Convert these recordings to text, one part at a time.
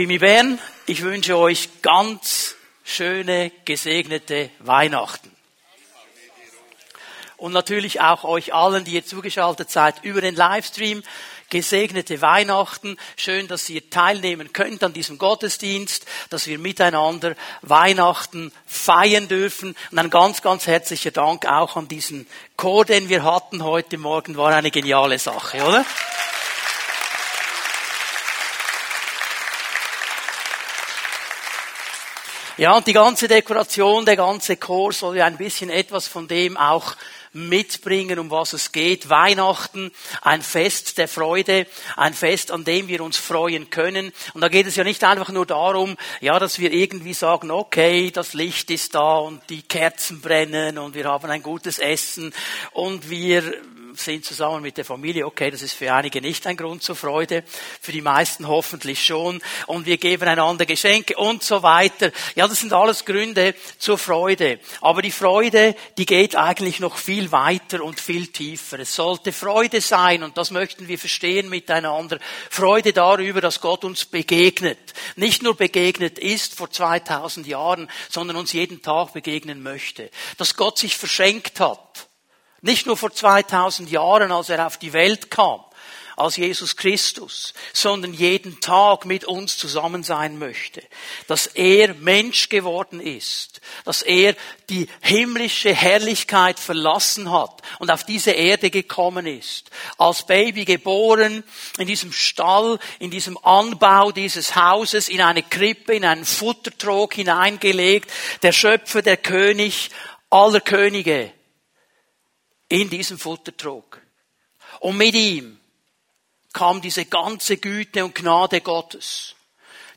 Fimi Bern, ich wünsche euch ganz schöne, gesegnete Weihnachten. Und natürlich auch euch allen, die ihr zugeschaltet seid über den Livestream, gesegnete Weihnachten. Schön, dass ihr teilnehmen könnt an diesem Gottesdienst, dass wir miteinander Weihnachten feiern dürfen. Und ein ganz, ganz herzlicher Dank auch an diesen Chor, den wir hatten heute Morgen. War eine geniale Sache, oder? Ja, und die ganze Dekoration, der ganze Chor soll ja ein bisschen etwas von dem auch mitbringen, um was es geht. Weihnachten, ein Fest der Freude, ein Fest, an dem wir uns freuen können. Und da geht es ja nicht einfach nur darum, ja, dass wir irgendwie sagen, okay, das Licht ist da und die Kerzen brennen und wir haben ein gutes Essen und wir sind zusammen mit der Familie. Okay, das ist für einige nicht ein Grund zur Freude, für die meisten hoffentlich schon. Und wir geben einander Geschenke und so weiter. Ja, das sind alles Gründe zur Freude. Aber die Freude, die geht eigentlich noch viel weiter und viel tiefer. Es sollte Freude sein, und das möchten wir verstehen miteinander. Freude darüber, dass Gott uns begegnet. Nicht nur begegnet ist vor 2000 Jahren, sondern uns jeden Tag begegnen möchte. Dass Gott sich verschenkt hat nicht nur vor 2000 Jahren, als er auf die Welt kam, als Jesus Christus, sondern jeden Tag mit uns zusammen sein möchte. Dass er Mensch geworden ist, dass er die himmlische Herrlichkeit verlassen hat und auf diese Erde gekommen ist. Als Baby geboren, in diesem Stall, in diesem Anbau dieses Hauses, in eine Krippe, in einen Futtertrog hineingelegt, der Schöpfer, der König aller Könige in diesem Futtertrog. Und mit ihm kam diese ganze Güte und Gnade Gottes.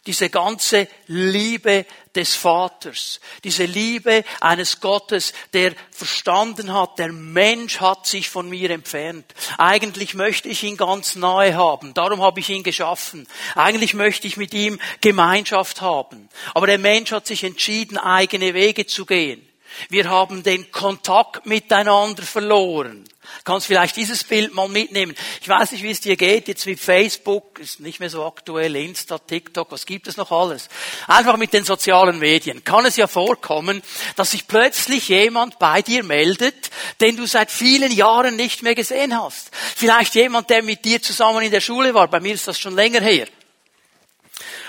Diese ganze Liebe des Vaters. Diese Liebe eines Gottes, der verstanden hat, der Mensch hat sich von mir entfernt. Eigentlich möchte ich ihn ganz nahe haben. Darum habe ich ihn geschaffen. Eigentlich möchte ich mit ihm Gemeinschaft haben. Aber der Mensch hat sich entschieden, eigene Wege zu gehen. Wir haben den Kontakt miteinander verloren. Kannst vielleicht dieses Bild mal mitnehmen. Ich weiß nicht, wie es dir geht, jetzt mit Facebook, ist nicht mehr so aktuell, Insta, TikTok, was gibt es noch alles? Einfach mit den sozialen Medien. Kann es ja vorkommen, dass sich plötzlich jemand bei dir meldet, den du seit vielen Jahren nicht mehr gesehen hast. Vielleicht jemand, der mit dir zusammen in der Schule war. Bei mir ist das schon länger her.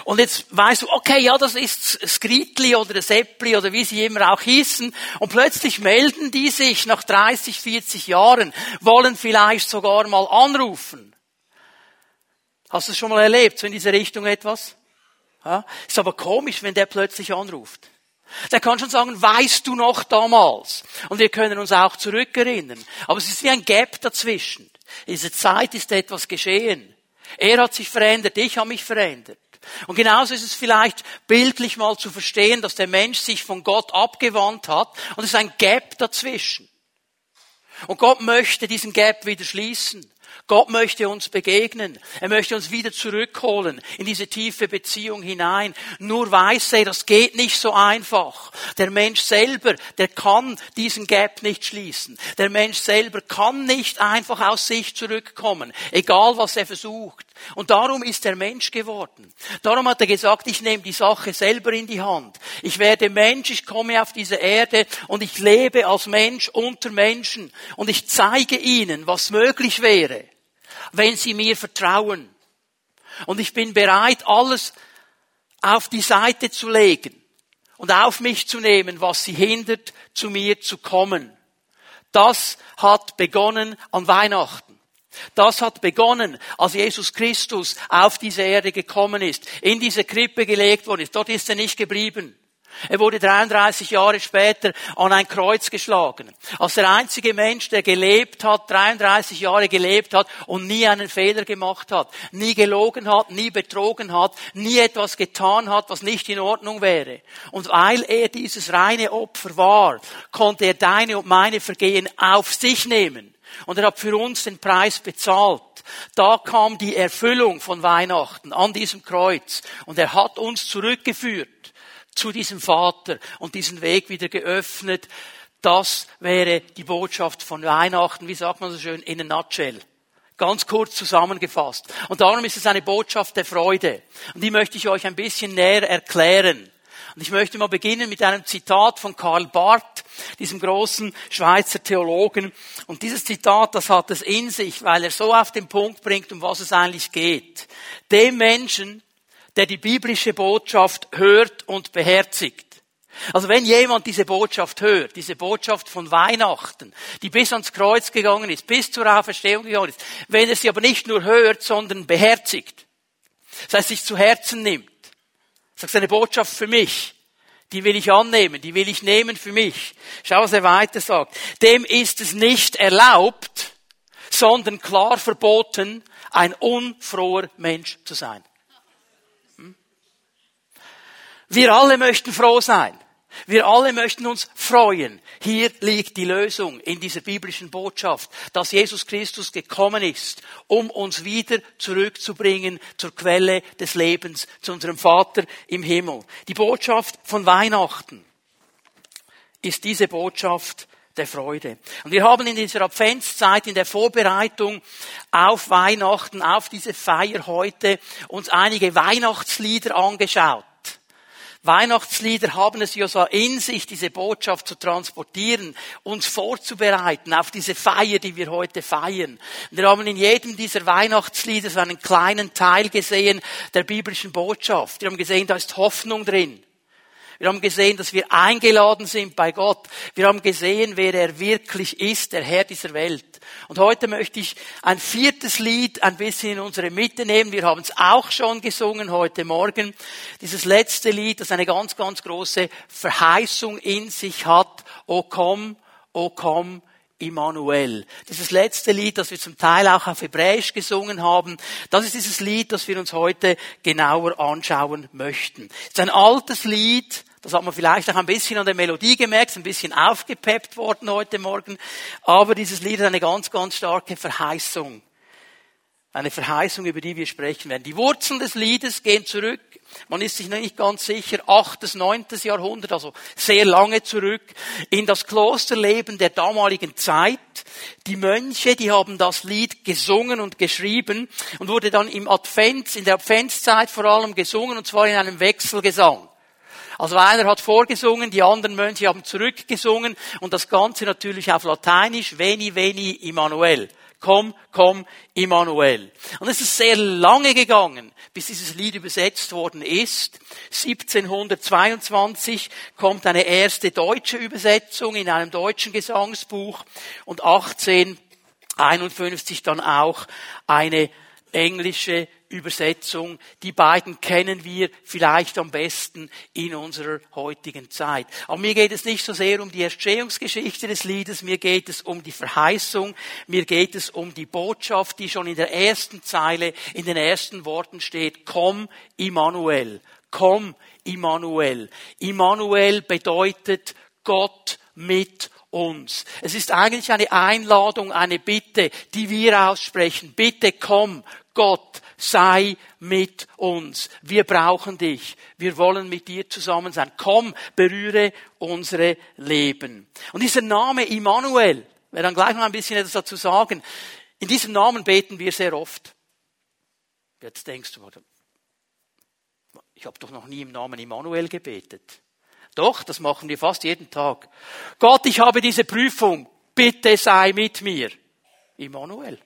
Und jetzt weißt du, okay, ja, das ist Skritli oder Seppli oder wie sie immer auch hießen. Und plötzlich melden die sich nach 30, 40 Jahren, wollen vielleicht sogar mal anrufen. Hast du es schon mal erlebt, so in diese Richtung etwas? Ja? Ist aber komisch, wenn der plötzlich anruft. Der kann schon sagen, weißt du noch damals? Und wir können uns auch zurückerinnern. Aber es ist wie ein Gap dazwischen. In dieser Zeit ist etwas geschehen. Er hat sich verändert, ich habe mich verändert. Und genauso ist es vielleicht bildlich mal zu verstehen, dass der Mensch sich von Gott abgewandt hat und es ist ein Gap dazwischen. Und Gott möchte diesen Gap wieder schließen. Gott möchte uns begegnen. Er möchte uns wieder zurückholen in diese tiefe Beziehung hinein. Nur weiß er, das geht nicht so einfach. Der Mensch selber, der kann diesen Gap nicht schließen. Der Mensch selber kann nicht einfach aus sich zurückkommen, egal was er versucht. Und darum ist er Mensch geworden. Darum hat er gesagt, ich nehme die Sache selber in die Hand. Ich werde Mensch, ich komme auf diese Erde und ich lebe als Mensch unter Menschen und ich zeige ihnen, was möglich wäre wenn sie mir vertrauen. Und ich bin bereit, alles auf die Seite zu legen und auf mich zu nehmen, was sie hindert, zu mir zu kommen. Das hat begonnen an Weihnachten. Das hat begonnen, als Jesus Christus auf diese Erde gekommen ist, in diese Krippe gelegt worden ist. Dort ist er nicht geblieben. Er wurde 33 Jahre später an ein Kreuz geschlagen. Als der einzige Mensch, der gelebt hat, 33 Jahre gelebt hat und nie einen Fehler gemacht hat, nie gelogen hat, nie betrogen hat, nie etwas getan hat, was nicht in Ordnung wäre. Und weil er dieses reine Opfer war, konnte er deine und meine Vergehen auf sich nehmen. Und er hat für uns den Preis bezahlt. Da kam die Erfüllung von Weihnachten an diesem Kreuz. Und er hat uns zurückgeführt zu diesem Vater und diesen Weg wieder geöffnet. Das wäre die Botschaft von Weihnachten. Wie sagt man so schön? In a nutshell. Ganz kurz zusammengefasst. Und darum ist es eine Botschaft der Freude. Und die möchte ich euch ein bisschen näher erklären. Und ich möchte mal beginnen mit einem Zitat von Karl Barth, diesem großen Schweizer Theologen. Und dieses Zitat, das hat es in sich, weil er so auf den Punkt bringt, um was es eigentlich geht. Dem Menschen, der die biblische Botschaft hört und beherzigt. Also wenn jemand diese Botschaft hört, diese Botschaft von Weihnachten, die bis ans Kreuz gegangen ist, bis zur Auferstehung gegangen ist, wenn er sie aber nicht nur hört, sondern beherzigt, das heißt sich zu Herzen nimmt, das ist eine Botschaft für mich. Die will ich annehmen, die will ich nehmen für mich. Schau, was er weiter sagt. Dem ist es nicht erlaubt, sondern klar verboten, ein unfroher Mensch zu sein. Hm? Wir alle möchten froh sein. Wir alle möchten uns freuen. Hier liegt die Lösung in dieser biblischen Botschaft, dass Jesus Christus gekommen ist, um uns wieder zurückzubringen zur Quelle des Lebens, zu unserem Vater im Himmel. Die Botschaft von Weihnachten ist diese Botschaft der Freude. Und wir haben in dieser Adventszeit, in der Vorbereitung auf Weihnachten, auf diese Feier heute, uns einige Weihnachtslieder angeschaut. Weihnachtslieder haben es ja so in sich, diese Botschaft zu transportieren, uns vorzubereiten auf diese Feier, die wir heute feiern. Und wir haben in jedem dieser Weihnachtslieder so einen kleinen Teil gesehen der biblischen Botschaft. Wir haben gesehen, da ist Hoffnung drin. Wir haben gesehen, dass wir eingeladen sind bei Gott. Wir haben gesehen, wer er wirklich ist, der Herr dieser Welt. Und heute möchte ich ein viertes Lied ein bisschen in unsere Mitte nehmen. Wir haben es auch schon gesungen heute Morgen. Dieses letzte Lied, das eine ganz, ganz große Verheißung in sich hat. O komm, o komm, Immanuel. Dieses letzte Lied, das wir zum Teil auch auf Hebräisch gesungen haben, das ist dieses Lied, das wir uns heute genauer anschauen möchten. Es ist ein altes Lied, das hat man vielleicht auch ein bisschen an der Melodie gemerkt, ein bisschen aufgepeppt worden heute Morgen, aber dieses Lied hat eine ganz, ganz starke Verheißung. Eine Verheißung, über die wir sprechen werden. Die Wurzeln des Liedes gehen zurück man ist sich noch nicht ganz sicher, achtes, neuntes Jahrhundert, also sehr lange zurück, in das Klosterleben der damaligen Zeit. Die Mönche, die haben das Lied gesungen und geschrieben und wurde dann im Advents, in der Adventszeit vor allem gesungen und zwar in einem Wechselgesang. Also einer hat vorgesungen, die anderen Mönche haben zurückgesungen und das Ganze natürlich auf Lateinisch, Veni, Veni, Immanuel komm, komm, Immanuel. Und es ist sehr lange gegangen, bis dieses Lied übersetzt worden ist. 1722 kommt eine erste deutsche Übersetzung in einem deutschen Gesangsbuch und 1851 dann auch eine englische Übersetzung. Die beiden kennen wir vielleicht am besten in unserer heutigen Zeit. Aber mir geht es nicht so sehr um die Entstehungsgeschichte des Liedes, mir geht es um die Verheißung, mir geht es um die Botschaft, die schon in der ersten Zeile, in den ersten Worten steht. Komm, Immanuel. Komm, Immanuel. Immanuel bedeutet Gott mit uns. Es ist eigentlich eine Einladung, eine Bitte, die wir aussprechen. Bitte komm, Gott, sei mit uns. Wir brauchen dich. Wir wollen mit dir zusammen sein. Komm, berühre unsere Leben. Und dieser Name Immanuel, wir dann gleich noch ein bisschen etwas dazu sagen. In diesem Namen beten wir sehr oft. Jetzt denkst du, ich habe doch noch nie im Namen Immanuel gebetet. Doch, das machen wir fast jeden Tag. Gott, ich habe diese Prüfung. Bitte sei mit mir. Immanuel.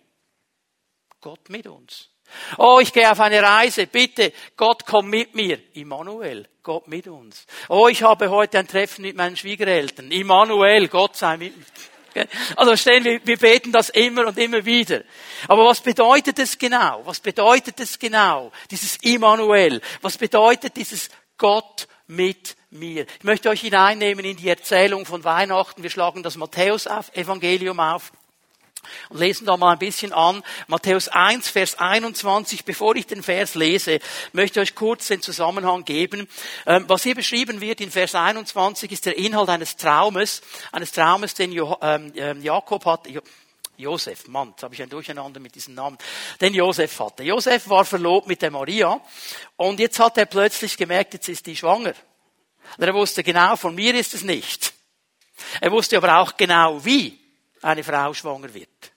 Gott mit uns. Oh, ich gehe auf eine Reise. Bitte, Gott, komm mit mir. Immanuel, Gott mit uns. Oh, ich habe heute ein Treffen mit meinen Schwiegereltern. Immanuel, Gott sei mit mir. Also stehen wir, wir beten das immer und immer wieder. Aber was bedeutet es genau? Was bedeutet es genau? Dieses Immanuel. Was bedeutet dieses Gott mit mir? Ich möchte euch hineinnehmen in die Erzählung von Weihnachten. Wir schlagen das Matthäus-Evangelium auf und lesen da mal ein bisschen an. Matthäus 1, Vers 21. Bevor ich den Vers lese, möchte ich euch kurz den Zusammenhang geben. Ähm, was hier beschrieben wird in Vers 21 ist der Inhalt eines Traumes, eines Traumes, den ähm, ähm, Jakob hat. Josef, Mann, jetzt habe ich ein Durcheinander mit diesem Namen, den Josef hatte. Josef war verlobt mit der Maria und jetzt hat er plötzlich gemerkt, jetzt ist die schwanger. Und er wusste genau, von mir ist es nicht. Er wusste aber auch genau, wie eine Frau schwanger wird.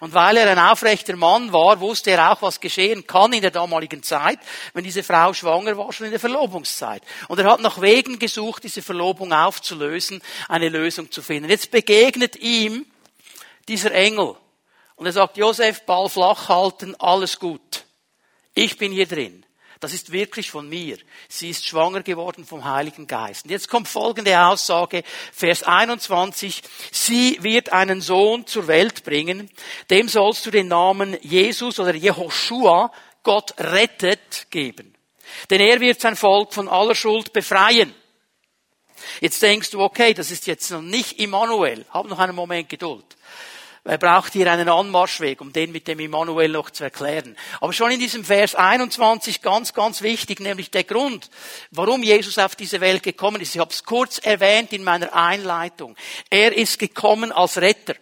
Und weil er ein aufrechter Mann war, wusste er auch, was geschehen kann in der damaligen Zeit, wenn diese Frau schwanger war, schon in der Verlobungszeit. Und er hat nach Wegen gesucht, diese Verlobung aufzulösen, eine Lösung zu finden. Jetzt begegnet ihm dieser Engel. Und er sagt, Josef, Ball flach halten, alles gut. Ich bin hier drin. Das ist wirklich von mir. Sie ist schwanger geworden vom Heiligen Geist. Und jetzt kommt folgende Aussage, Vers 21. Sie wird einen Sohn zur Welt bringen. Dem sollst du den Namen Jesus oder Jehoshua, Gott rettet, geben. Denn er wird sein Volk von aller Schuld befreien. Jetzt denkst du, okay, das ist jetzt noch nicht Immanuel. Hab noch einen Moment Geduld. Er braucht hier einen Anmarschweg, um den mit dem Immanuel noch zu erklären. Aber schon in diesem Vers 21 ganz, ganz wichtig, nämlich der Grund, warum Jesus auf diese Welt gekommen ist. Ich habe es kurz erwähnt in meiner Einleitung. Er ist gekommen als Retter.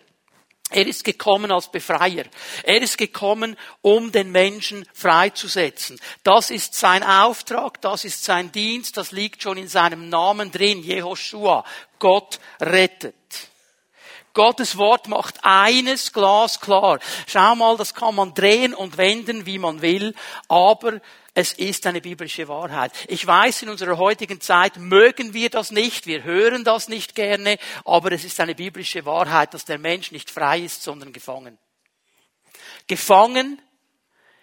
Er ist gekommen als Befreier. Er ist gekommen, um den Menschen freizusetzen. Das ist sein Auftrag, das ist sein Dienst, das liegt schon in seinem Namen drin, Jehoshua. Gott rettet. Gottes Wort macht eines glasklar. Schau mal, das kann man drehen und wenden, wie man will, aber es ist eine biblische Wahrheit. Ich weiß, in unserer heutigen Zeit mögen wir das nicht, wir hören das nicht gerne, aber es ist eine biblische Wahrheit, dass der Mensch nicht frei ist, sondern gefangen. Gefangen,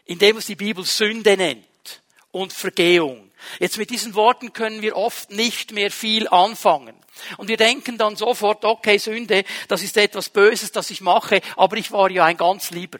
indem es die Bibel Sünde nennt und Vergehung. Jetzt mit diesen Worten können wir oft nicht mehr viel anfangen. Und wir denken dann sofort, okay, Sünde, das ist etwas Böses, das ich mache, aber ich war ja ein ganz Lieber.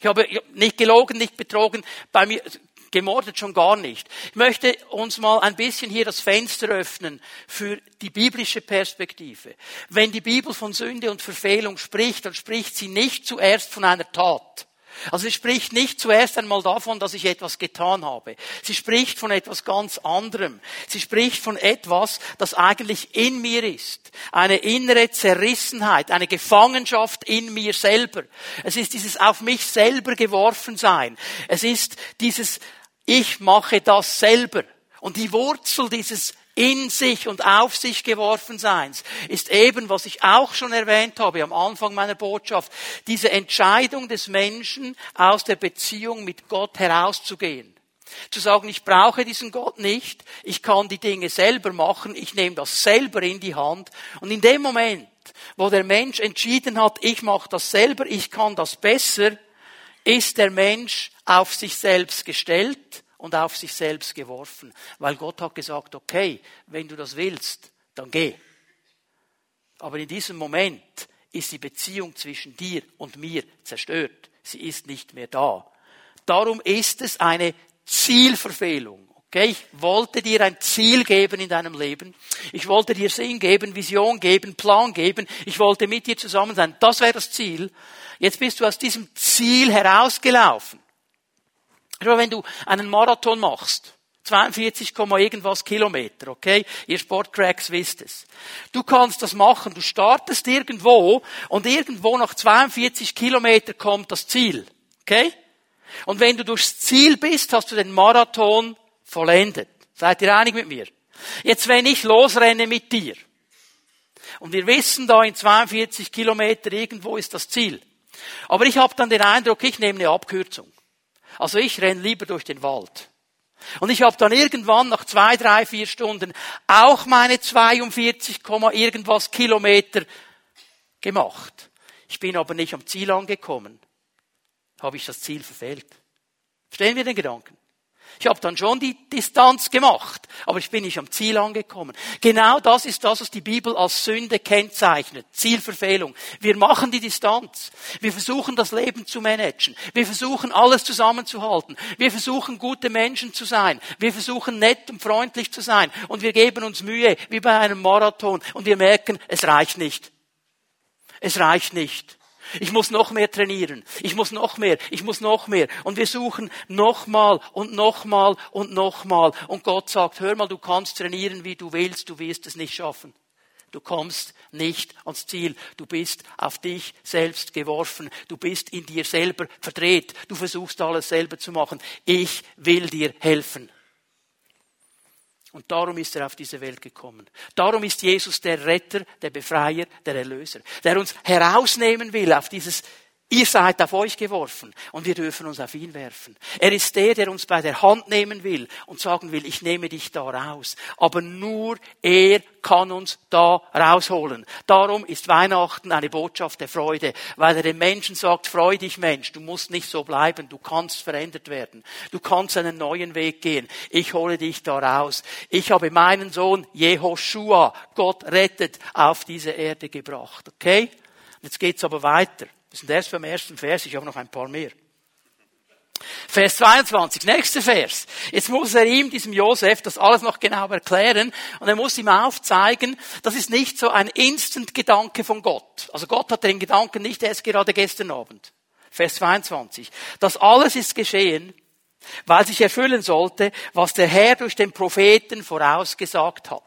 Ich habe nicht gelogen, nicht betrogen, bei mir gemordet schon gar nicht. Ich möchte uns mal ein bisschen hier das Fenster öffnen für die biblische Perspektive. Wenn die Bibel von Sünde und Verfehlung spricht, dann spricht sie nicht zuerst von einer Tat. Also sie spricht nicht zuerst einmal davon, dass ich etwas getan habe. Sie spricht von etwas ganz anderem. Sie spricht von etwas, das eigentlich in mir ist. Eine innere Zerrissenheit, eine Gefangenschaft in mir selber. Es ist dieses auf mich selber geworfen sein. Es ist dieses ich mache das selber. Und die Wurzel dieses in sich und auf sich geworfen Seins ist eben, was ich auch schon erwähnt habe am Anfang meiner Botschaft, diese Entscheidung des Menschen aus der Beziehung mit Gott herauszugehen. Zu sagen, ich brauche diesen Gott nicht, ich kann die Dinge selber machen, ich nehme das selber in die Hand. Und in dem Moment, wo der Mensch entschieden hat, ich mache das selber, ich kann das besser, ist der Mensch auf sich selbst gestellt und auf sich selbst geworfen, weil Gott hat gesagt, okay, wenn du das willst, dann geh. Aber in diesem Moment ist die Beziehung zwischen dir und mir zerstört. Sie ist nicht mehr da. Darum ist es eine Zielverfehlung. Okay, ich wollte dir ein Ziel geben in deinem Leben. Ich wollte dir Sinn geben, Vision geben, Plan geben. Ich wollte mit dir zusammen sein. Das wäre das Ziel. Jetzt bist du aus diesem Ziel herausgelaufen. Schau, wenn du einen Marathon machst, 42, irgendwas Kilometer, okay? Ihr Sportcracks wisst es. Du kannst das machen, du startest irgendwo und irgendwo nach 42 Kilometer kommt das Ziel, okay? Und wenn du durchs Ziel bist, hast du den Marathon vollendet. Seid ihr einig mit mir? Jetzt, wenn ich losrenne mit dir und wir wissen da in 42 Kilometer irgendwo ist das Ziel, aber ich habe dann den Eindruck, ich nehme eine Abkürzung. Also ich renn lieber durch den Wald. Und ich habe dann irgendwann nach zwei, drei, vier Stunden auch meine 42, irgendwas Kilometer gemacht. Ich bin aber nicht am Ziel angekommen. Habe ich das Ziel verfehlt. Verstehen wir den Gedanken? Ich habe dann schon die Distanz gemacht, aber ich bin nicht am Ziel angekommen. Genau das ist das, was die Bibel als Sünde kennzeichnet. Zielverfehlung. Wir machen die Distanz. Wir versuchen das Leben zu managen. Wir versuchen alles zusammenzuhalten. Wir versuchen gute Menschen zu sein. Wir versuchen nett und freundlich zu sein. Und wir geben uns Mühe, wie bei einem Marathon. Und wir merken, es reicht nicht. Es reicht nicht. Ich muss noch mehr trainieren. Ich muss noch mehr. Ich muss noch mehr. Und wir suchen nochmal und nochmal und nochmal. Und Gott sagt, hör mal, du kannst trainieren, wie du willst. Du wirst es nicht schaffen. Du kommst nicht ans Ziel. Du bist auf dich selbst geworfen. Du bist in dir selber verdreht. Du versuchst alles selber zu machen. Ich will dir helfen. Und darum ist er auf diese Welt gekommen. Darum ist Jesus der Retter, der Befreier, der Erlöser, der uns herausnehmen will auf dieses Ihr seid auf euch geworfen und wir dürfen uns auf ihn werfen. Er ist der, der uns bei der Hand nehmen will und sagen will, ich nehme dich da raus. Aber nur er kann uns da rausholen. Darum ist Weihnachten eine Botschaft der Freude, weil er den Menschen sagt, freu dich Mensch, du musst nicht so bleiben, du kannst verändert werden. Du kannst einen neuen Weg gehen. Ich hole dich da raus. Ich habe meinen Sohn Jehoshua, Gott rettet, auf diese Erde gebracht. Okay? Jetzt geht's aber weiter. Sind erst beim ersten Vers, ich habe noch ein paar mehr. Vers 22, nächster Vers. Jetzt muss er ihm, diesem Josef, das alles noch genau erklären und er muss ihm aufzeigen, das ist nicht so ein Instant-Gedanke von Gott. Also Gott hat den Gedanken nicht erst gerade gestern Abend. Vers 22. Das alles ist geschehen, weil sich erfüllen sollte, was der Herr durch den Propheten vorausgesagt hat.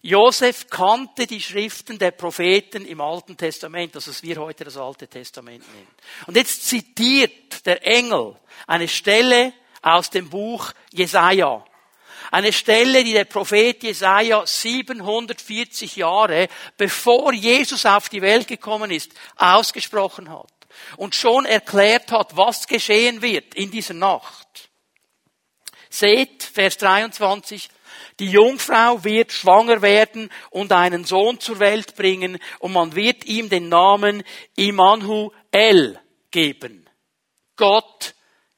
Josef kannte die Schriften der Propheten im Alten Testament, das was wir heute das Alte Testament nennen. Und jetzt zitiert der Engel eine Stelle aus dem Buch Jesaja. Eine Stelle, die der Prophet Jesaja 740 Jahre bevor Jesus auf die Welt gekommen ist, ausgesprochen hat. Und schon erklärt hat, was geschehen wird in dieser Nacht. Seht, Vers 23, die Jungfrau wird schwanger werden und einen Sohn zur Welt bringen und man wird ihm den Namen Immanuel geben. Gott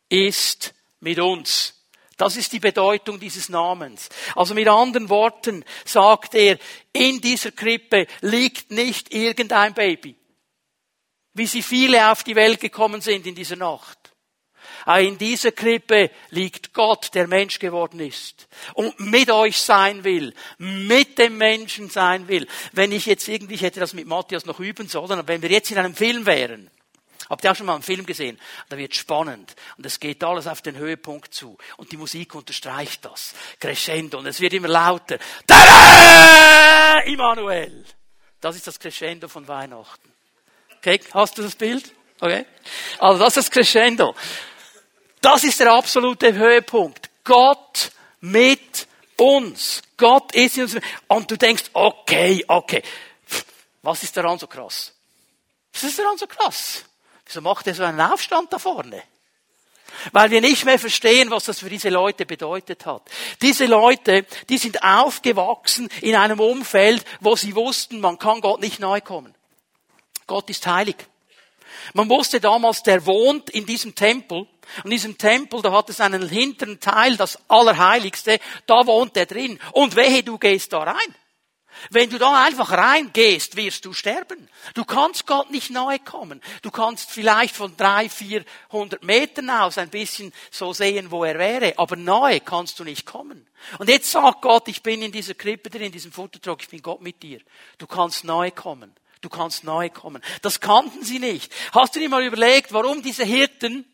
ist mit uns. Das ist die Bedeutung dieses Namens. Also mit anderen Worten sagt er, in dieser Krippe liegt nicht irgendein Baby, wie sie viele auf die Welt gekommen sind in dieser Nacht. In dieser Krippe liegt Gott, der Mensch geworden ist und mit euch sein will, mit dem Menschen sein will. Wenn ich jetzt irgendwie, ich hätte das mit Matthias noch üben sollen, aber wenn wir jetzt in einem Film wären, Habt ihr auch schon mal einen Film gesehen? Da wird spannend und es geht alles auf den Höhepunkt zu und die Musik unterstreicht das. Crescendo und es wird immer lauter. Tada! Immanuel! Das ist das Crescendo von Weihnachten. Okay, hast du das Bild? Okay? Also das ist Crescendo. Das ist der absolute Höhepunkt. Gott mit uns. Gott ist in uns. Und du denkst, okay, okay. Was ist daran so krass? Was ist daran so krass? Wieso macht er so einen Aufstand da vorne? Weil wir nicht mehr verstehen, was das für diese Leute bedeutet hat. Diese Leute, die sind aufgewachsen in einem Umfeld, wo sie wussten, man kann Gott nicht nahe kommen. Gott ist heilig. Man wusste damals, der wohnt in diesem Tempel. Und in diesem Tempel, da hat es einen hinteren Teil, das Allerheiligste, da wohnt er drin. Und wehe, du gehst da rein. Wenn du da einfach reingehst, wirst du sterben. Du kannst Gott nicht nahe kommen. Du kannst vielleicht von drei, vierhundert Metern aus ein bisschen so sehen, wo er wäre, aber nahe kannst du nicht kommen. Und jetzt sagt Gott, ich bin in dieser Krippe drin, in diesem Futtertrog, ich bin Gott mit dir. Du kannst nahe kommen. Du kannst nahe kommen. Das kannten sie nicht. Hast du dir mal überlegt, warum diese Hirten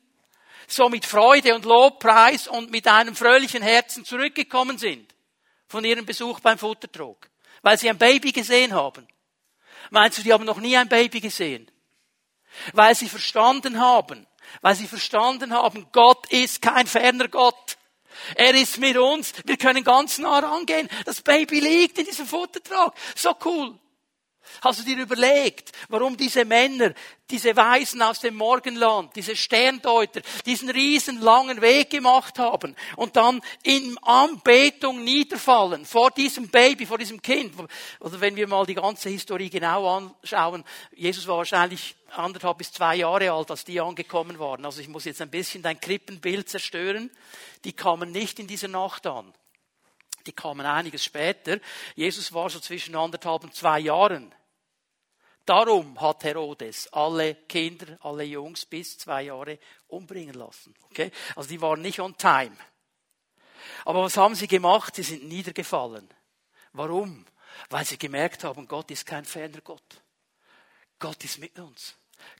so mit Freude und Lobpreis und mit einem fröhlichen Herzen zurückgekommen sind von ihrem Besuch beim Futtertrog? Weil sie ein Baby gesehen haben. Meinst du, die haben noch nie ein Baby gesehen? Weil sie verstanden haben, weil sie verstanden haben, Gott ist kein ferner Gott. Er ist mit uns. Wir können ganz nah rangehen. Das Baby liegt in diesem Futtertrag. So cool. Hast du dir überlegt, warum diese Männer, diese Weisen aus dem Morgenland, diese Sterndeuter, diesen riesen langen Weg gemacht haben und dann in Anbetung niederfallen vor diesem Baby, vor diesem Kind? Oder wenn wir mal die ganze Historie genau anschauen, Jesus war wahrscheinlich anderthalb bis zwei Jahre alt, als die angekommen waren. Also ich muss jetzt ein bisschen dein Krippenbild zerstören. Die kamen nicht in dieser Nacht an. Die kamen einiges später. Jesus war so zwischen anderthalb und zwei Jahren. Darum hat Herodes alle Kinder, alle Jungs bis zwei Jahre umbringen lassen. Okay? Also die waren nicht on time. Aber was haben sie gemacht? Sie sind niedergefallen. Warum? Weil sie gemerkt haben, Gott ist kein ferner Gott. Gott ist mit uns.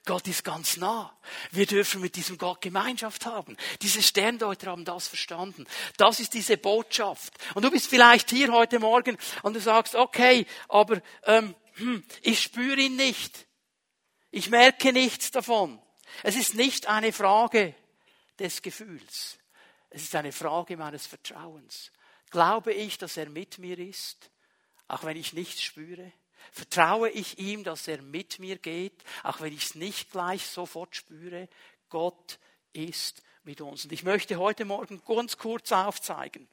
Gott ist ganz nah. Wir dürfen mit diesem Gott Gemeinschaft haben. Diese Sterndeuter haben das verstanden. Das ist diese Botschaft. Und du bist vielleicht hier heute Morgen und du sagst, okay, aber ähm, hm, ich spüre ihn nicht. Ich merke nichts davon. Es ist nicht eine Frage des Gefühls. Es ist eine Frage meines Vertrauens. Glaube ich, dass er mit mir ist, auch wenn ich nichts spüre? Vertraue ich ihm, dass er mit mir geht, auch wenn ich es nicht gleich sofort spüre? Gott ist mit uns. Und ich möchte heute Morgen ganz kurz aufzeigen,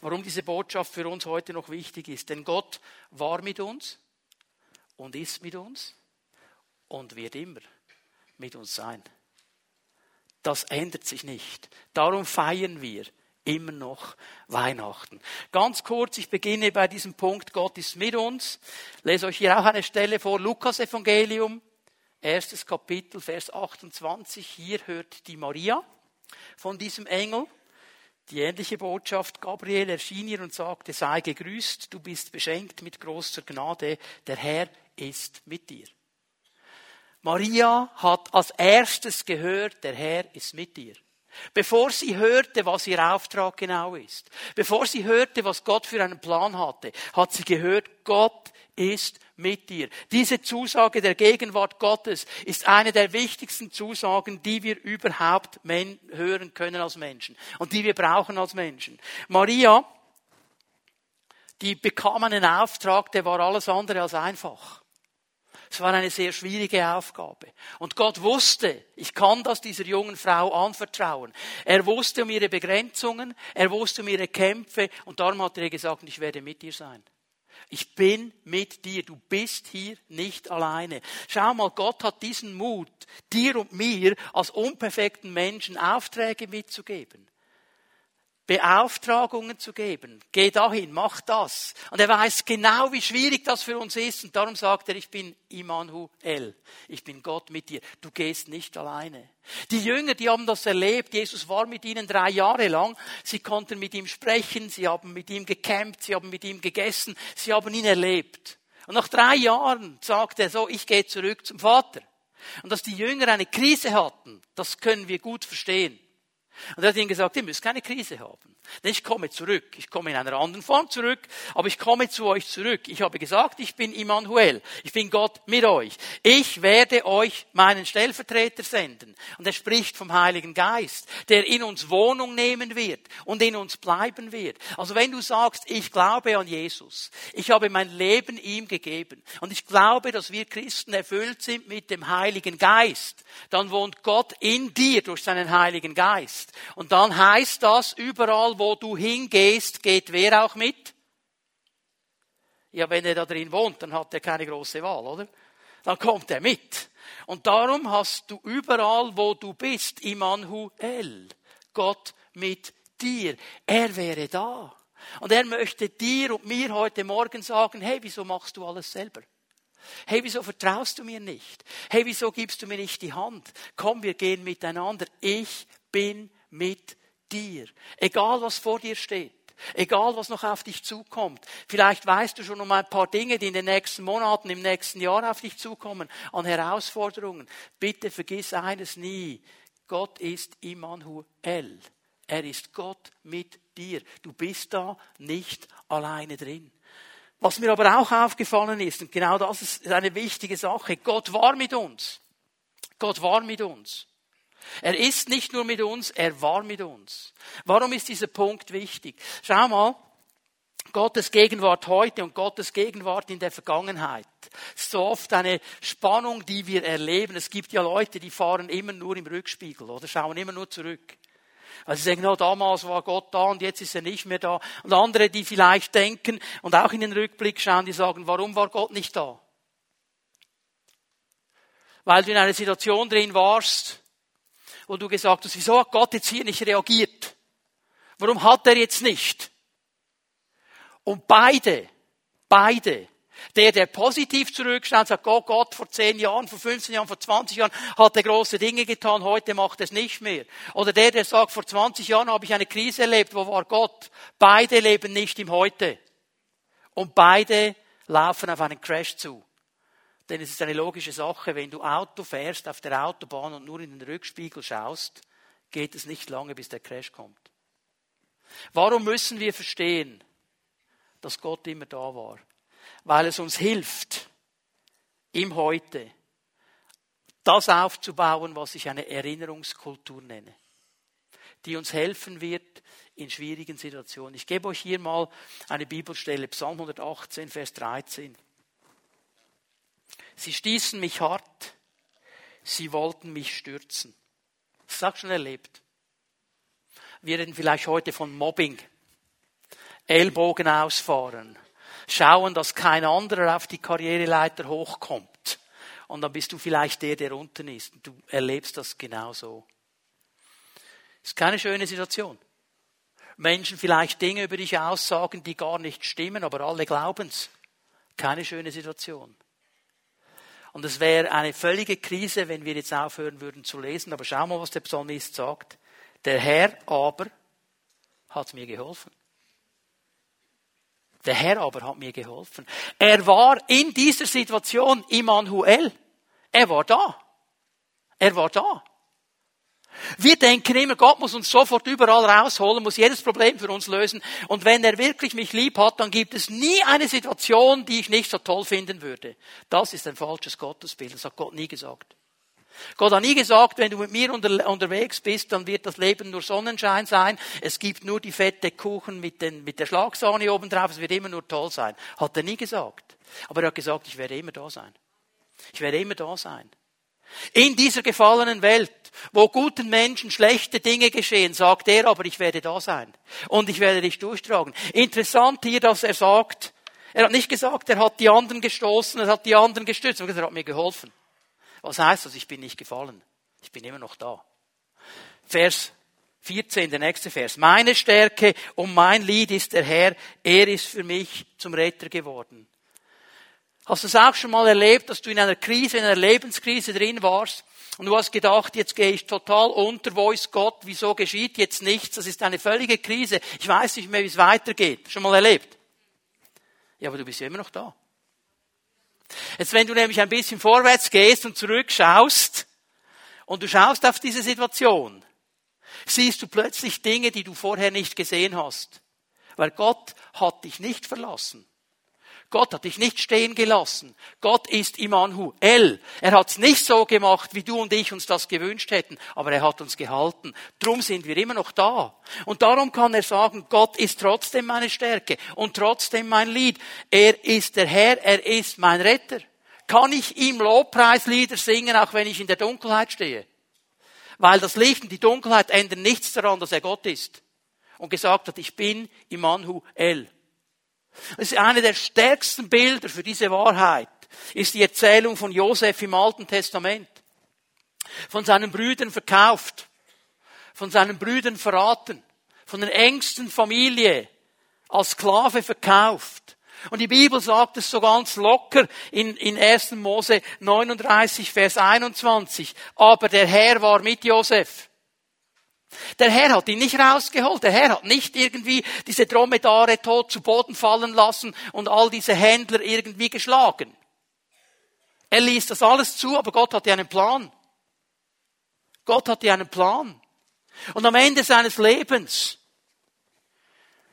warum diese Botschaft für uns heute noch wichtig ist. Denn Gott war mit uns und ist mit uns und wird immer mit uns sein. Das ändert sich nicht. Darum feiern wir immer noch Weihnachten. Ganz kurz, ich beginne bei diesem Punkt, Gott ist mit uns. Lese euch hier auch eine Stelle vor, Lukas Evangelium, erstes Kapitel, Vers 28. Hier hört die Maria von diesem Engel. Die ähnliche Botschaft, Gabriel erschien ihr und sagte, sei gegrüßt, du bist beschenkt mit großer Gnade, der Herr ist mit dir. Maria hat als erstes gehört, der Herr ist mit dir. Bevor sie hörte, was ihr Auftrag genau ist, bevor sie hörte, was Gott für einen Plan hatte, hat sie gehört, Gott ist mit dir. Diese Zusage der Gegenwart Gottes ist eine der wichtigsten Zusagen, die wir überhaupt hören können als Menschen und die wir brauchen als Menschen. Maria, die bekam einen Auftrag, der war alles andere als einfach. Es war eine sehr schwierige Aufgabe. Und Gott wusste, ich kann das dieser jungen Frau anvertrauen. Er wusste um ihre Begrenzungen, er wusste um ihre Kämpfe und darum hat er gesagt, ich werde mit dir sein. Ich bin mit dir. Du bist hier nicht alleine. Schau mal, Gott hat diesen Mut, dir und mir als unperfekten Menschen Aufträge mitzugeben. Beauftragungen zu geben. Geh dahin, mach das. Und er weiß genau, wie schwierig das für uns ist. Und darum sagt er, ich bin Immanuel. Ich bin Gott mit dir. Du gehst nicht alleine. Die Jünger, die haben das erlebt. Jesus war mit ihnen drei Jahre lang. Sie konnten mit ihm sprechen. Sie haben mit ihm gecampt. Sie haben mit ihm gegessen. Sie haben ihn erlebt. Und nach drei Jahren sagt er so, ich gehe zurück zum Vater. Und dass die Jünger eine Krise hatten, das können wir gut verstehen. Und er hat ihnen gesagt, ihr müsst keine Krise haben. Denn ich komme zurück. Ich komme in einer anderen Form zurück, aber ich komme zu euch zurück. Ich habe gesagt, ich bin Immanuel. Ich bin Gott mit euch. Ich werde euch meinen Stellvertreter senden. Und er spricht vom Heiligen Geist, der in uns Wohnung nehmen wird und in uns bleiben wird. Also wenn du sagst, ich glaube an Jesus, ich habe mein Leben ihm gegeben und ich glaube, dass wir Christen erfüllt sind mit dem Heiligen Geist, dann wohnt Gott in dir durch seinen Heiligen Geist. Und dann heißt das überall, wo du hingehst, geht wer auch mit? Ja, wenn er da drin wohnt, dann hat er keine große Wahl, oder? Dann kommt er mit. Und darum hast du überall, wo du bist, Immanuel, Gott mit dir. Er wäre da. Und er möchte dir und mir heute Morgen sagen, hey, wieso machst du alles selber? Hey, wieso vertraust du mir nicht? Hey, wieso gibst du mir nicht die Hand? Komm, wir gehen miteinander. Ich bin mit dir. Egal was vor dir steht. Egal, was noch auf dich zukommt. Vielleicht weißt du schon um ein paar Dinge, die in den nächsten Monaten, im nächsten Jahr auf dich zukommen, an Herausforderungen. Bitte vergiss eines nie. Gott ist Immanuel. Er ist Gott mit dir. Du bist da nicht alleine drin. Was mir aber auch aufgefallen ist, und genau das ist eine wichtige Sache, Gott war mit uns. Gott war mit uns. Er ist nicht nur mit uns, er war mit uns. Warum ist dieser Punkt wichtig? Schau mal, Gottes Gegenwart heute und Gottes Gegenwart in der Vergangenheit. So oft eine Spannung, die wir erleben. Es gibt ja Leute, die fahren immer nur im Rückspiegel oder schauen immer nur zurück. Also sie sagen, oh, damals war Gott da und jetzt ist er nicht mehr da. Und andere, die vielleicht denken und auch in den Rückblick schauen, die sagen, warum war Gott nicht da? Weil du in einer Situation drin warst, wo du gesagt hast, wieso hat Gott jetzt hier nicht reagiert? Warum hat er jetzt nicht? Und beide, beide, der, der positiv zurückschaut und sagt, oh Gott, vor 10 Jahren, vor 15 Jahren, vor 20 Jahren hat er große Dinge getan, heute macht er es nicht mehr. Oder der, der sagt, vor 20 Jahren habe ich eine Krise erlebt, wo war Gott? Beide leben nicht im Heute. Und beide laufen auf einen Crash zu. Denn es ist eine logische Sache, wenn du Auto fährst auf der Autobahn und nur in den Rückspiegel schaust, geht es nicht lange, bis der Crash kommt. Warum müssen wir verstehen, dass Gott immer da war? Weil es uns hilft, im Heute das aufzubauen, was ich eine Erinnerungskultur nenne, die uns helfen wird in schwierigen Situationen. Ich gebe euch hier mal eine Bibelstelle, Psalm 118, Vers 13. Sie stießen mich hart, sie wollten mich stürzen. Das hast du schon erlebt. Wir reden vielleicht heute von Mobbing. Ellbogen ausfahren. Schauen, dass kein anderer auf die Karriereleiter hochkommt. Und dann bist du vielleicht der, der unten ist. Du erlebst das genauso. Ist keine schöne Situation. Menschen vielleicht Dinge über dich aussagen, die gar nicht stimmen, aber alle glauben's. Keine schöne Situation. Und es wäre eine völlige Krise, wenn wir jetzt aufhören würden zu lesen. Aber schau mal, was der Psalmist sagt. Der Herr aber hat mir geholfen. Der Herr aber hat mir geholfen. Er war in dieser Situation Immanuel. Er war da. Er war da. Wir denken immer, Gott muss uns sofort überall rausholen, muss jedes Problem für uns lösen. Und wenn er wirklich mich lieb hat, dann gibt es nie eine Situation, die ich nicht so toll finden würde. Das ist ein falsches Gottesbild. Das hat Gott nie gesagt. Gott hat nie gesagt, wenn du mit mir unter, unterwegs bist, dann wird das Leben nur Sonnenschein sein. Es gibt nur die fette Kuchen mit, den, mit der Schlagsahne oben drauf. Es wird immer nur toll sein. Hat er nie gesagt. Aber er hat gesagt, ich werde immer da sein. Ich werde immer da sein. In dieser gefallenen Welt, wo guten Menschen schlechte Dinge geschehen, sagt er aber, ich werde da sein. Und ich werde dich durchtragen. Interessant hier, dass er sagt, er hat nicht gesagt, er hat die anderen gestoßen, er hat die anderen gestützt, er hat mir geholfen. Was heißt das? Ich bin nicht gefallen. Ich bin immer noch da. Vers 14, der nächste Vers. Meine Stärke und mein Lied ist der Herr. Er ist für mich zum Retter geworden. Hast du es auch schon mal erlebt, dass du in einer Krise, in einer Lebenskrise drin warst und du hast gedacht, jetzt gehe ich total unter, wo ist Gott, wieso geschieht jetzt nichts, das ist eine völlige Krise, ich weiß nicht mehr, wie es weitergeht. Schon mal erlebt? Ja, aber du bist ja immer noch da. Jetzt, wenn du nämlich ein bisschen vorwärts gehst und zurückschaust und du schaust auf diese Situation, siehst du plötzlich Dinge, die du vorher nicht gesehen hast. Weil Gott hat dich nicht verlassen. Gott hat dich nicht stehen gelassen. Gott ist Immanuel. Er hat es nicht so gemacht, wie du und ich uns das gewünscht hätten, aber er hat uns gehalten. Drum sind wir immer noch da. Und darum kann er sagen, Gott ist trotzdem meine Stärke und trotzdem mein Lied. Er ist der Herr, er ist mein Retter. Kann ich ihm Lobpreislieder singen, auch wenn ich in der Dunkelheit stehe? Weil das Licht und die Dunkelheit ändern nichts daran, dass er Gott ist. Und gesagt hat, ich bin Immanuel. Das ist eine der stärksten Bilder für diese Wahrheit, ist die Erzählung von Josef im Alten Testament. Von seinen Brüdern verkauft, von seinen Brüdern verraten, von der engsten Familie als Sklave verkauft. Und die Bibel sagt es so ganz locker in, in 1. Mose 39, Vers 21. Aber der Herr war mit Josef. Der Herr hat ihn nicht rausgeholt. Der Herr hat nicht irgendwie diese Dromedare tot zu Boden fallen lassen und all diese Händler irgendwie geschlagen. Er ließ das alles zu, aber Gott hatte einen Plan. Gott hatte einen Plan. Und am Ende seines Lebens,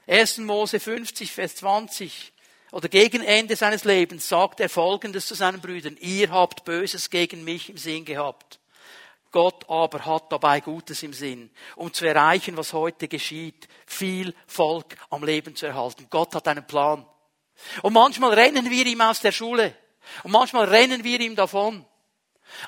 1. Mose 50, Vers 20, oder gegen Ende seines Lebens sagt er Folgendes zu seinen Brüdern. Ihr habt Böses gegen mich im Sinn gehabt. Gott aber hat dabei Gutes im Sinn, um zu erreichen, was heute geschieht, viel Volk am Leben zu erhalten. Gott hat einen Plan. Und manchmal rennen wir ihm aus der Schule. Und manchmal rennen wir ihm davon.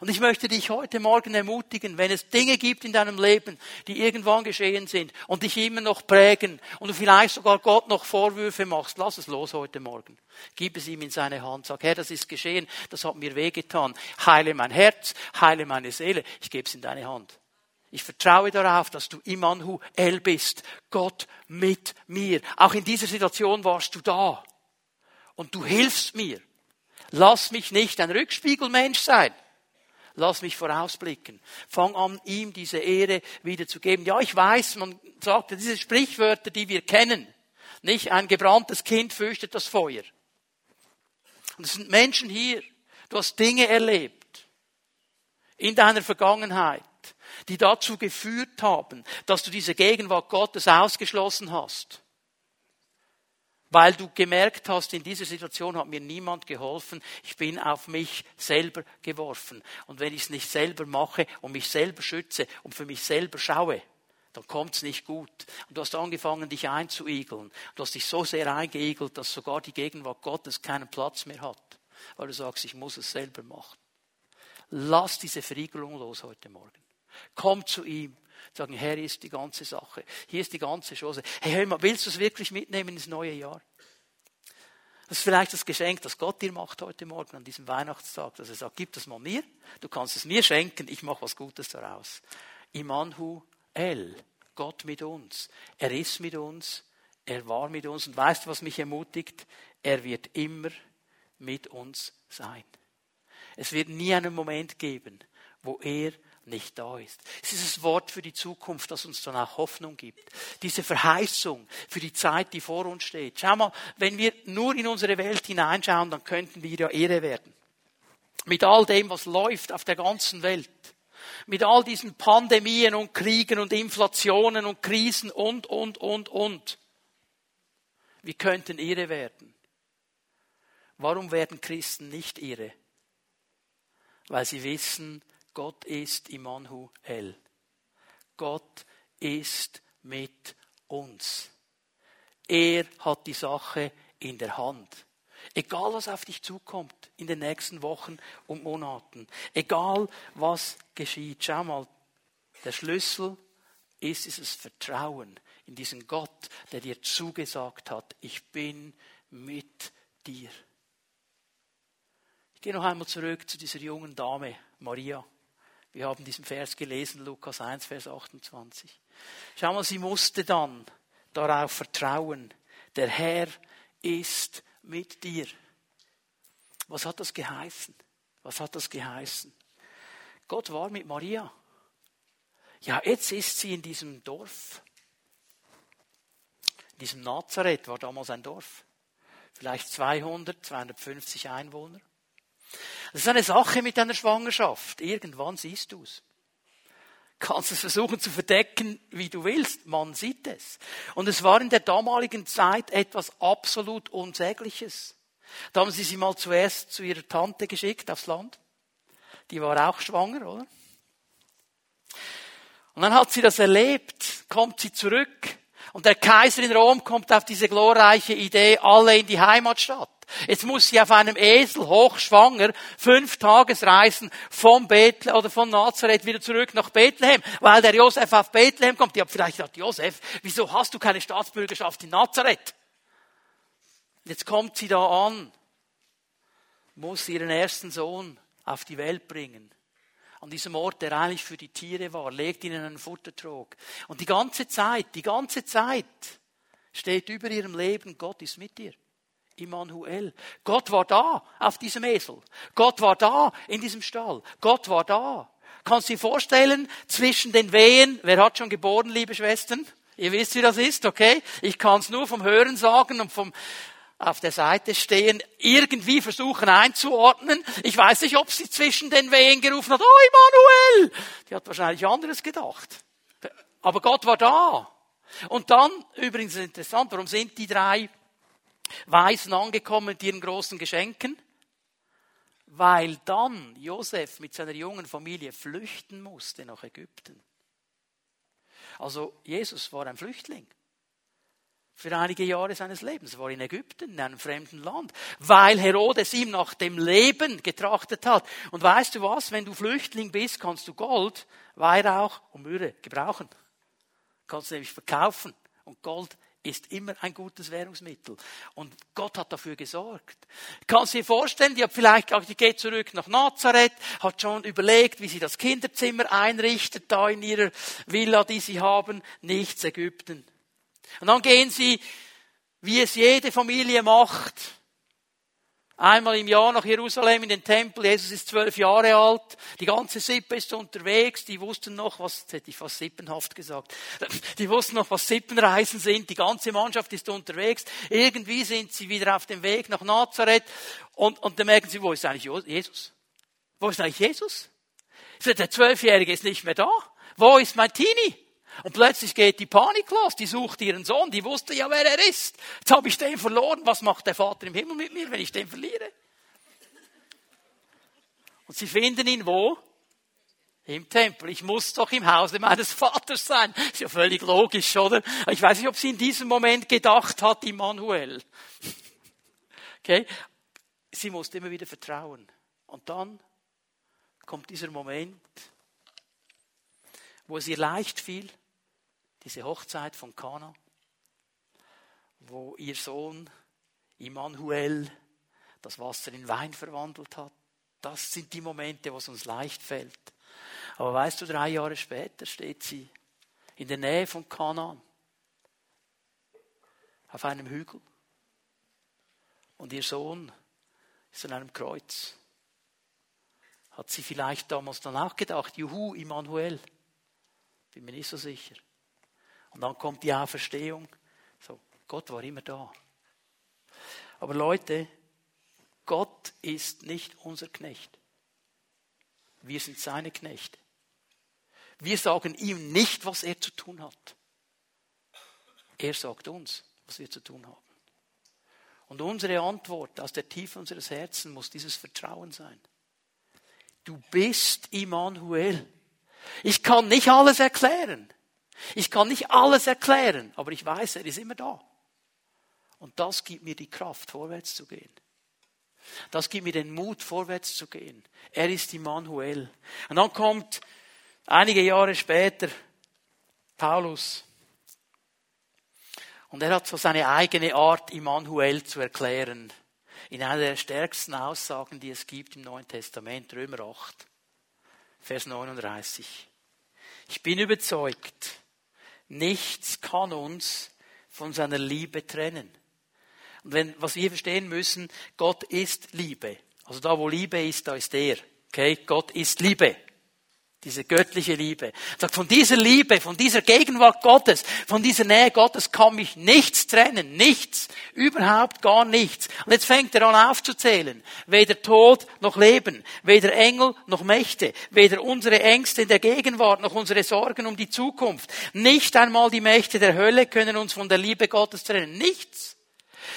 Und ich möchte dich heute Morgen ermutigen, wenn es Dinge gibt in deinem Leben, die irgendwann geschehen sind und dich immer noch prägen und du vielleicht sogar Gott noch Vorwürfe machst, lass es los heute Morgen. Gib es ihm in seine Hand. Sag, Herr, das ist geschehen, das hat mir wehgetan. Heile mein Herz, heile meine Seele. Ich gebe es in deine Hand. Ich vertraue darauf, dass du Immanuel bist. Gott mit mir. Auch in dieser Situation warst du da. Und du hilfst mir. Lass mich nicht ein Rückspiegelmensch sein. Lass mich vorausblicken. Fang an, ihm diese Ehre wieder zu geben. Ja, ich weiß, man sagt diese Sprichwörter, die wir kennen. Nicht ein gebranntes Kind fürchtet das Feuer. Und es sind Menschen hier. Du hast Dinge erlebt. In deiner Vergangenheit die dazu geführt haben, dass du diese Gegenwart Gottes ausgeschlossen hast weil du gemerkt hast, in dieser Situation hat mir niemand geholfen, ich bin auf mich selber geworfen. Und wenn ich es nicht selber mache und mich selber schütze und für mich selber schaue, dann kommt es nicht gut. Und du hast angefangen, dich einzuigeln. Du hast dich so sehr eingeigelt, dass sogar die Gegenwart Gottes keinen Platz mehr hat. weil du sagst, ich muss es selber machen. Lass diese Verriegelung los heute Morgen. Komm zu ihm. Sagen, Herr, hier ist die ganze Sache. Hier ist die ganze Chance. Hey, hör mal, willst du es wirklich mitnehmen ins neue Jahr? Das ist vielleicht das Geschenk, das Gott dir macht heute Morgen an diesem Weihnachtstag, dass er sagt, gib das mal mir, du kannst es mir schenken, ich mache was Gutes daraus. Imanhu El, Gott mit uns. Er ist mit uns, er war mit uns und weißt du, was mich ermutigt? Er wird immer mit uns sein. Es wird nie einen Moment geben, wo er nicht da ist. Es ist das Wort für die Zukunft, das uns dann auch Hoffnung gibt. Diese Verheißung für die Zeit, die vor uns steht. Schau mal, wenn wir nur in unsere Welt hineinschauen, dann könnten wir ja Ehre werden. Mit all dem, was läuft auf der ganzen Welt. Mit all diesen Pandemien und Kriegen und Inflationen und Krisen und, und, und, und. Wir könnten irre werden. Warum werden Christen nicht irre? Weil sie wissen, Gott ist Immanuel. Gott ist mit uns. Er hat die Sache in der Hand. Egal was auf dich zukommt in den nächsten Wochen und Monaten, egal was geschieht, schau mal, der Schlüssel ist dieses Vertrauen in diesen Gott, der dir zugesagt hat, ich bin mit dir. Ich gehe noch einmal zurück zu dieser jungen Dame, Maria. Wir haben diesen Vers gelesen, Lukas 1, Vers 28. Schau mal, sie musste dann darauf vertrauen, der Herr ist mit dir. Was hat das geheißen? Was hat das geheißen? Gott war mit Maria. Ja, jetzt ist sie in diesem Dorf. In diesem Nazareth war damals ein Dorf. Vielleicht 200, 250 Einwohner. Das ist eine Sache mit einer Schwangerschaft. Irgendwann siehst du es. Kannst es versuchen zu verdecken, wie du willst. Man sieht es. Und es war in der damaligen Zeit etwas absolut Unsägliches. Da haben sie sie mal zuerst zu ihrer Tante geschickt aufs Land. Die war auch schwanger, oder? Und dann hat sie das erlebt, kommt sie zurück und der Kaiser in Rom kommt auf diese glorreiche Idee, alle in die Heimatstadt. Jetzt muss sie auf einem Esel hochschwanger fünf Tagesreisen vom Bethlehem oder von Nazareth wieder zurück nach Bethlehem, weil der Josef auf Bethlehem kommt. Die haben vielleicht gedacht, Josef, wieso hast du keine Staatsbürgerschaft in Nazareth? Jetzt kommt sie da an, muss ihren ersten Sohn auf die Welt bringen. An diesem Ort, der eigentlich für die Tiere war, legt ihn in einen Futtertrog. Und die ganze Zeit, die ganze Zeit steht über ihrem Leben, Gott ist mit dir. Immanuel. Gott war da auf diesem Esel. Gott war da in diesem Stall. Gott war da. Kannst du dir vorstellen, zwischen den Wehen, wer hat schon geboren, liebe Schwestern? Ihr wisst, wie das ist, okay? Ich kann es nur vom Hören sagen und vom auf der Seite stehen, irgendwie versuchen einzuordnen. Ich weiß nicht, ob sie zwischen den Wehen gerufen hat, oh Immanuel! Die hat wahrscheinlich anderes gedacht. Aber Gott war da. Und dann, übrigens interessant, warum sind die drei Weisen angekommen mit ihren großen Geschenken, weil dann Josef mit seiner jungen Familie flüchten musste nach Ägypten. Also Jesus war ein Flüchtling für einige Jahre seines Lebens. War in Ägypten, in einem fremden Land, weil Herodes ihm nach dem Leben getrachtet hat. Und weißt du was, wenn du Flüchtling bist, kannst du Gold, Weihrauch und Myrrhe gebrauchen. Kannst du nämlich verkaufen. Und Gold ist immer ein gutes Währungsmittel. Und Gott hat dafür gesorgt. Kannst du dir vorstellen, die hat vielleicht die geht zurück nach Nazareth, hat schon überlegt, wie sie das Kinderzimmer einrichtet, da in ihrer Villa, die sie haben, nichts Ägypten. Und dann gehen sie, wie es jede Familie macht, Einmal im Jahr nach Jerusalem in den Tempel. Jesus ist zwölf Jahre alt. Die ganze Sippe ist unterwegs. Die wussten noch, was, jetzt hätte ich fast sippenhaft gesagt. Die wussten noch, was Sippenreisen sind. Die ganze Mannschaft ist unterwegs. Irgendwie sind sie wieder auf dem Weg nach Nazareth. Und, und dann merken sie, wo ist eigentlich Jesus? Wo ist eigentlich Jesus? Der Zwölfjährige ist nicht mehr da. Wo ist mein Teenie? Und plötzlich geht die Panik los, die sucht ihren Sohn, die wusste ja, wer er ist. Jetzt habe ich den verloren, was macht der Vater im Himmel mit mir, wenn ich den verliere? Und sie finden ihn wo? Im Tempel. Ich muss doch im Hause meines Vaters sein. Ist ja völlig logisch, oder? Ich weiß nicht, ob sie in diesem Moment gedacht hat, Immanuel. Okay? sie musste immer wieder vertrauen. Und dann kommt dieser Moment, wo es ihr leicht fiel, diese Hochzeit von Kana, wo ihr Sohn Immanuel das Wasser in Wein verwandelt hat. Das sind die Momente, wo es uns leicht fällt. Aber weißt du, drei Jahre später steht sie in der Nähe von Kanaan auf einem Hügel und ihr Sohn ist an einem Kreuz. Hat sie vielleicht damals dann auch gedacht, Juhu, Immanuel? Bin mir nicht so sicher. Und dann kommt die Auferstehung. So, Gott war immer da. Aber Leute, Gott ist nicht unser Knecht. Wir sind seine Knechte. Wir sagen ihm nicht, was er zu tun hat. Er sagt uns, was wir zu tun haben. Und unsere Antwort aus der Tiefe unseres Herzens muss dieses Vertrauen sein. Du bist Immanuel. Ich kann nicht alles erklären. Ich kann nicht alles erklären, aber ich weiß, er ist immer da. Und das gibt mir die Kraft, vorwärts zu gehen. Das gibt mir den Mut, vorwärts zu gehen. Er ist Immanuel. Und dann kommt einige Jahre später Paulus. Und er hat so seine eigene Art, Immanuel zu erklären. In einer der stärksten Aussagen, die es gibt im Neuen Testament, Römer 8, Vers 39. Ich bin überzeugt, nichts kann uns von seiner Liebe trennen. Und wenn, was wir verstehen müssen, Gott ist Liebe. Also da, wo Liebe ist, da ist er. Okay? Gott ist Liebe. Diese göttliche Liebe. Er sagt, von dieser Liebe, von dieser Gegenwart Gottes, von dieser Nähe Gottes kann mich nichts trennen. Nichts. Überhaupt gar nichts. Und jetzt fängt er an aufzuzählen. Weder Tod noch Leben. Weder Engel noch Mächte. Weder unsere Ängste in der Gegenwart noch unsere Sorgen um die Zukunft. Nicht einmal die Mächte der Hölle können uns von der Liebe Gottes trennen. Nichts.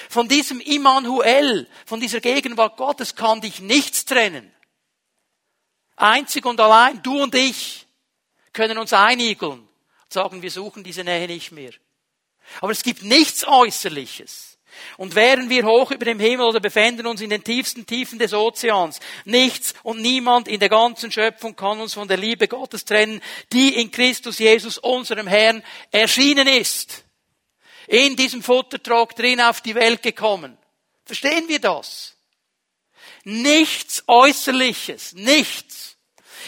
Von diesem Immanuel, von dieser Gegenwart Gottes kann dich nichts trennen. Einzig und allein du und ich können uns einigeln und sagen, wir suchen diese Nähe nicht mehr. Aber es gibt nichts Äußerliches. Und wären wir hoch über dem Himmel oder befinden uns in den tiefsten Tiefen des Ozeans, nichts und niemand in der ganzen Schöpfung kann uns von der Liebe Gottes trennen, die in Christus Jesus, unserem Herrn, erschienen ist in diesem Futtertrog drin auf die Welt gekommen. Verstehen wir das? Nichts Äußerliches, nichts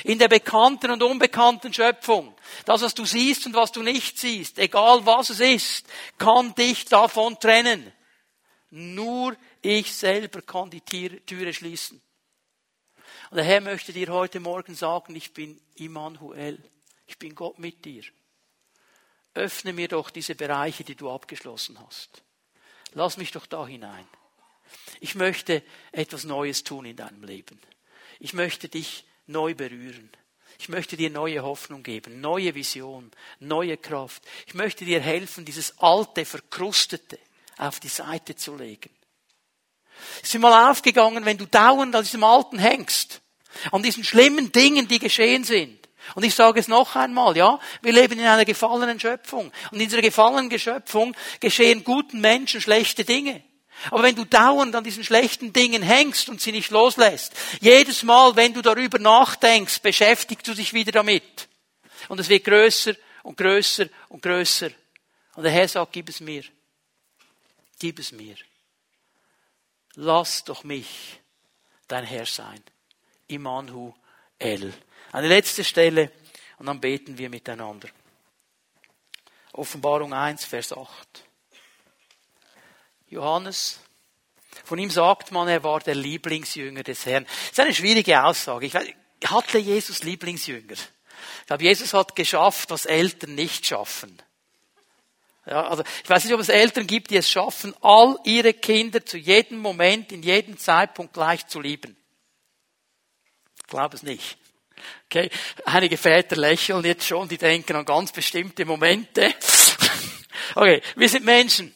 in der bekannten und unbekannten Schöpfung. Das, was du siehst und was du nicht siehst, egal was es ist, kann dich davon trennen. Nur ich selber kann die Türe schließen. Und der Herr möchte dir heute Morgen sagen, ich bin Immanuel. Ich bin Gott mit dir öffne mir doch diese Bereiche, die du abgeschlossen hast. Lass mich doch da hinein. Ich möchte etwas Neues tun in deinem Leben. Ich möchte dich neu berühren. Ich möchte dir neue Hoffnung geben, neue Vision, neue Kraft. Ich möchte dir helfen, dieses alte, verkrustete auf die Seite zu legen. Ist mir mal aufgegangen, wenn du dauernd an diesem Alten hängst, an diesen schlimmen Dingen, die geschehen sind, und ich sage es noch einmal, ja, wir leben in einer gefallenen Schöpfung. Und in dieser gefallenen Schöpfung geschehen guten Menschen schlechte Dinge. Aber wenn du dauernd an diesen schlechten Dingen hängst und sie nicht loslässt, jedes Mal, wenn du darüber nachdenkst, beschäftigst du dich wieder damit. Und es wird größer und größer und größer. Und der Herr sagt, gib es mir. Gib es mir. Lass doch mich dein Herr sein. Immanuel. Eine letzte Stelle und dann beten wir miteinander. Offenbarung 1, Vers 8. Johannes, von ihm sagt man, er war der Lieblingsjünger des Herrn. Das ist eine schwierige Aussage. Ich weiß, hatte Jesus Lieblingsjünger? Ich glaube, Jesus hat geschafft, was Eltern nicht schaffen. Ja, also ich weiß nicht, ob es Eltern gibt, die es schaffen, all ihre Kinder zu jedem Moment, in jedem Zeitpunkt gleich zu lieben. Ich glaube es nicht. Okay, einige Väter lächeln jetzt schon, die denken an ganz bestimmte Momente. Okay, wir sind Menschen.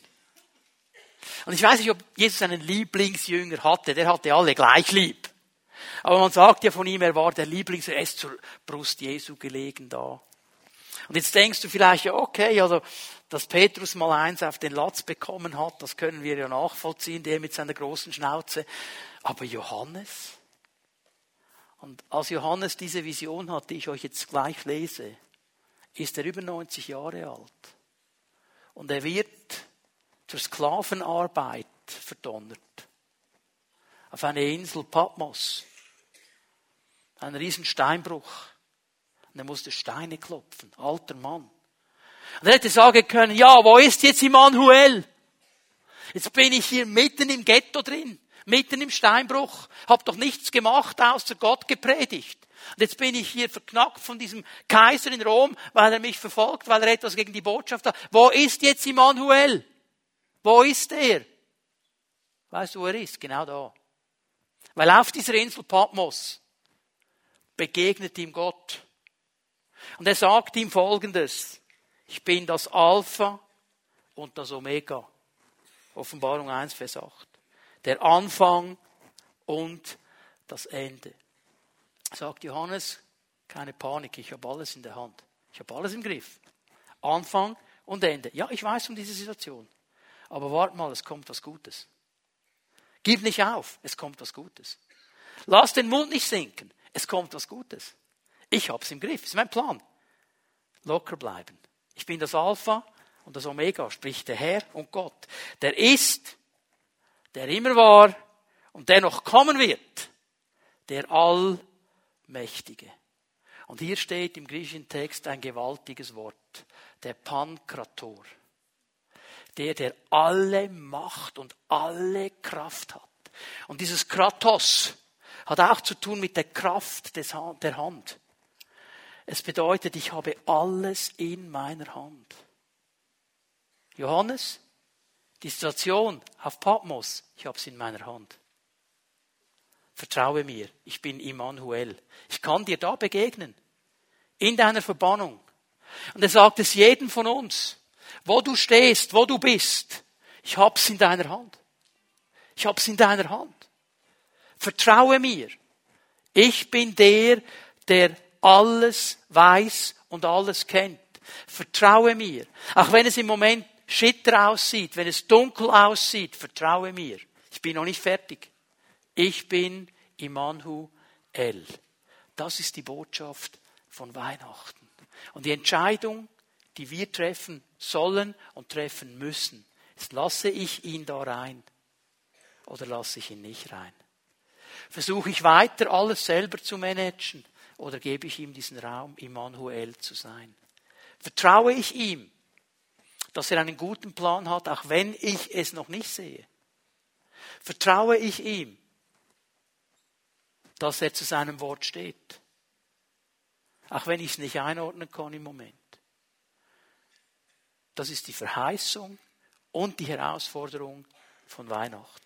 Und ich weiß nicht, ob Jesus einen Lieblingsjünger hatte, der hatte alle gleich lieb. Aber man sagt ja von ihm, er war der Lieblingsjünger, er ist zur Brust Jesu gelegen da. Und jetzt denkst du vielleicht, ja, okay, also dass Petrus mal eins auf den Latz bekommen hat, das können wir ja nachvollziehen, der mit seiner großen Schnauze. Aber Johannes? Und als Johannes diese Vision hat, die ich euch jetzt gleich lese, ist er über 90 Jahre alt. Und er wird zur Sklavenarbeit verdonnert. Auf eine Insel Patmos. Ein Riesensteinbruch. Und er musste Steine klopfen. Alter Mann. Und er hätte sagen können, ja, wo ist jetzt Immanuel? Jetzt bin ich hier mitten im Ghetto drin, mitten im Steinbruch, hab doch nichts gemacht, außer Gott gepredigt. Und jetzt bin ich hier verknackt von diesem Kaiser in Rom, weil er mich verfolgt, weil er etwas gegen die Botschaft hat. Wo ist jetzt Immanuel? Wo ist er? Weißt du, wo er ist? Genau da. Weil auf dieser Insel Patmos begegnet ihm Gott. Und er sagt ihm Folgendes. Ich bin das Alpha und das Omega. Offenbarung 1, Vers 8. Der Anfang und das Ende. Sagt Johannes, keine Panik, ich habe alles in der Hand. Ich habe alles im Griff. Anfang und Ende. Ja, ich weiß um diese Situation. Aber wart mal, es kommt was Gutes. Gib nicht auf, es kommt was Gutes. Lass den Mund nicht sinken, es kommt was Gutes. Ich hab's im Griff, ist mein Plan. Locker bleiben. Ich bin das Alpha und das Omega, spricht der Herr und Gott. Der ist, der immer war und der noch kommen wird. Der Allmächtige. Und hier steht im griechischen Text ein gewaltiges Wort. Der Pankrator. Der, der alle Macht und alle Kraft hat. Und dieses Kratos hat auch zu tun mit der Kraft des, der Hand. Es bedeutet, ich habe alles in meiner Hand. Johannes, die Situation auf Patmos, ich habe es in meiner Hand. Vertraue mir, ich bin Immanuel. Ich kann dir da begegnen. In deiner Verbannung. Und er sagt es jedem von uns. Wo du stehst, wo du bist. Ich hab's in deiner Hand. Ich hab's in deiner Hand. Vertraue mir. Ich bin der, der alles weiß und alles kennt. Vertraue mir. Auch wenn es im Moment schitter aussieht, wenn es dunkel aussieht, vertraue mir. Ich bin noch nicht fertig. Ich bin Immanuel. Das ist die Botschaft von Weihnachten. Und die Entscheidung, die wir treffen sollen und treffen müssen, ist, lasse ich ihn da rein oder lasse ich ihn nicht rein? Versuche ich weiter alles selber zu managen oder gebe ich ihm diesen Raum, Immanuel zu sein? Vertraue ich ihm, dass er einen guten Plan hat, auch wenn ich es noch nicht sehe? Vertraue ich ihm, dass er zu seinem Wort steht? Auch wenn ich es nicht einordnen kann im Moment. Das ist die Verheißung und die Herausforderung von Weihnachten.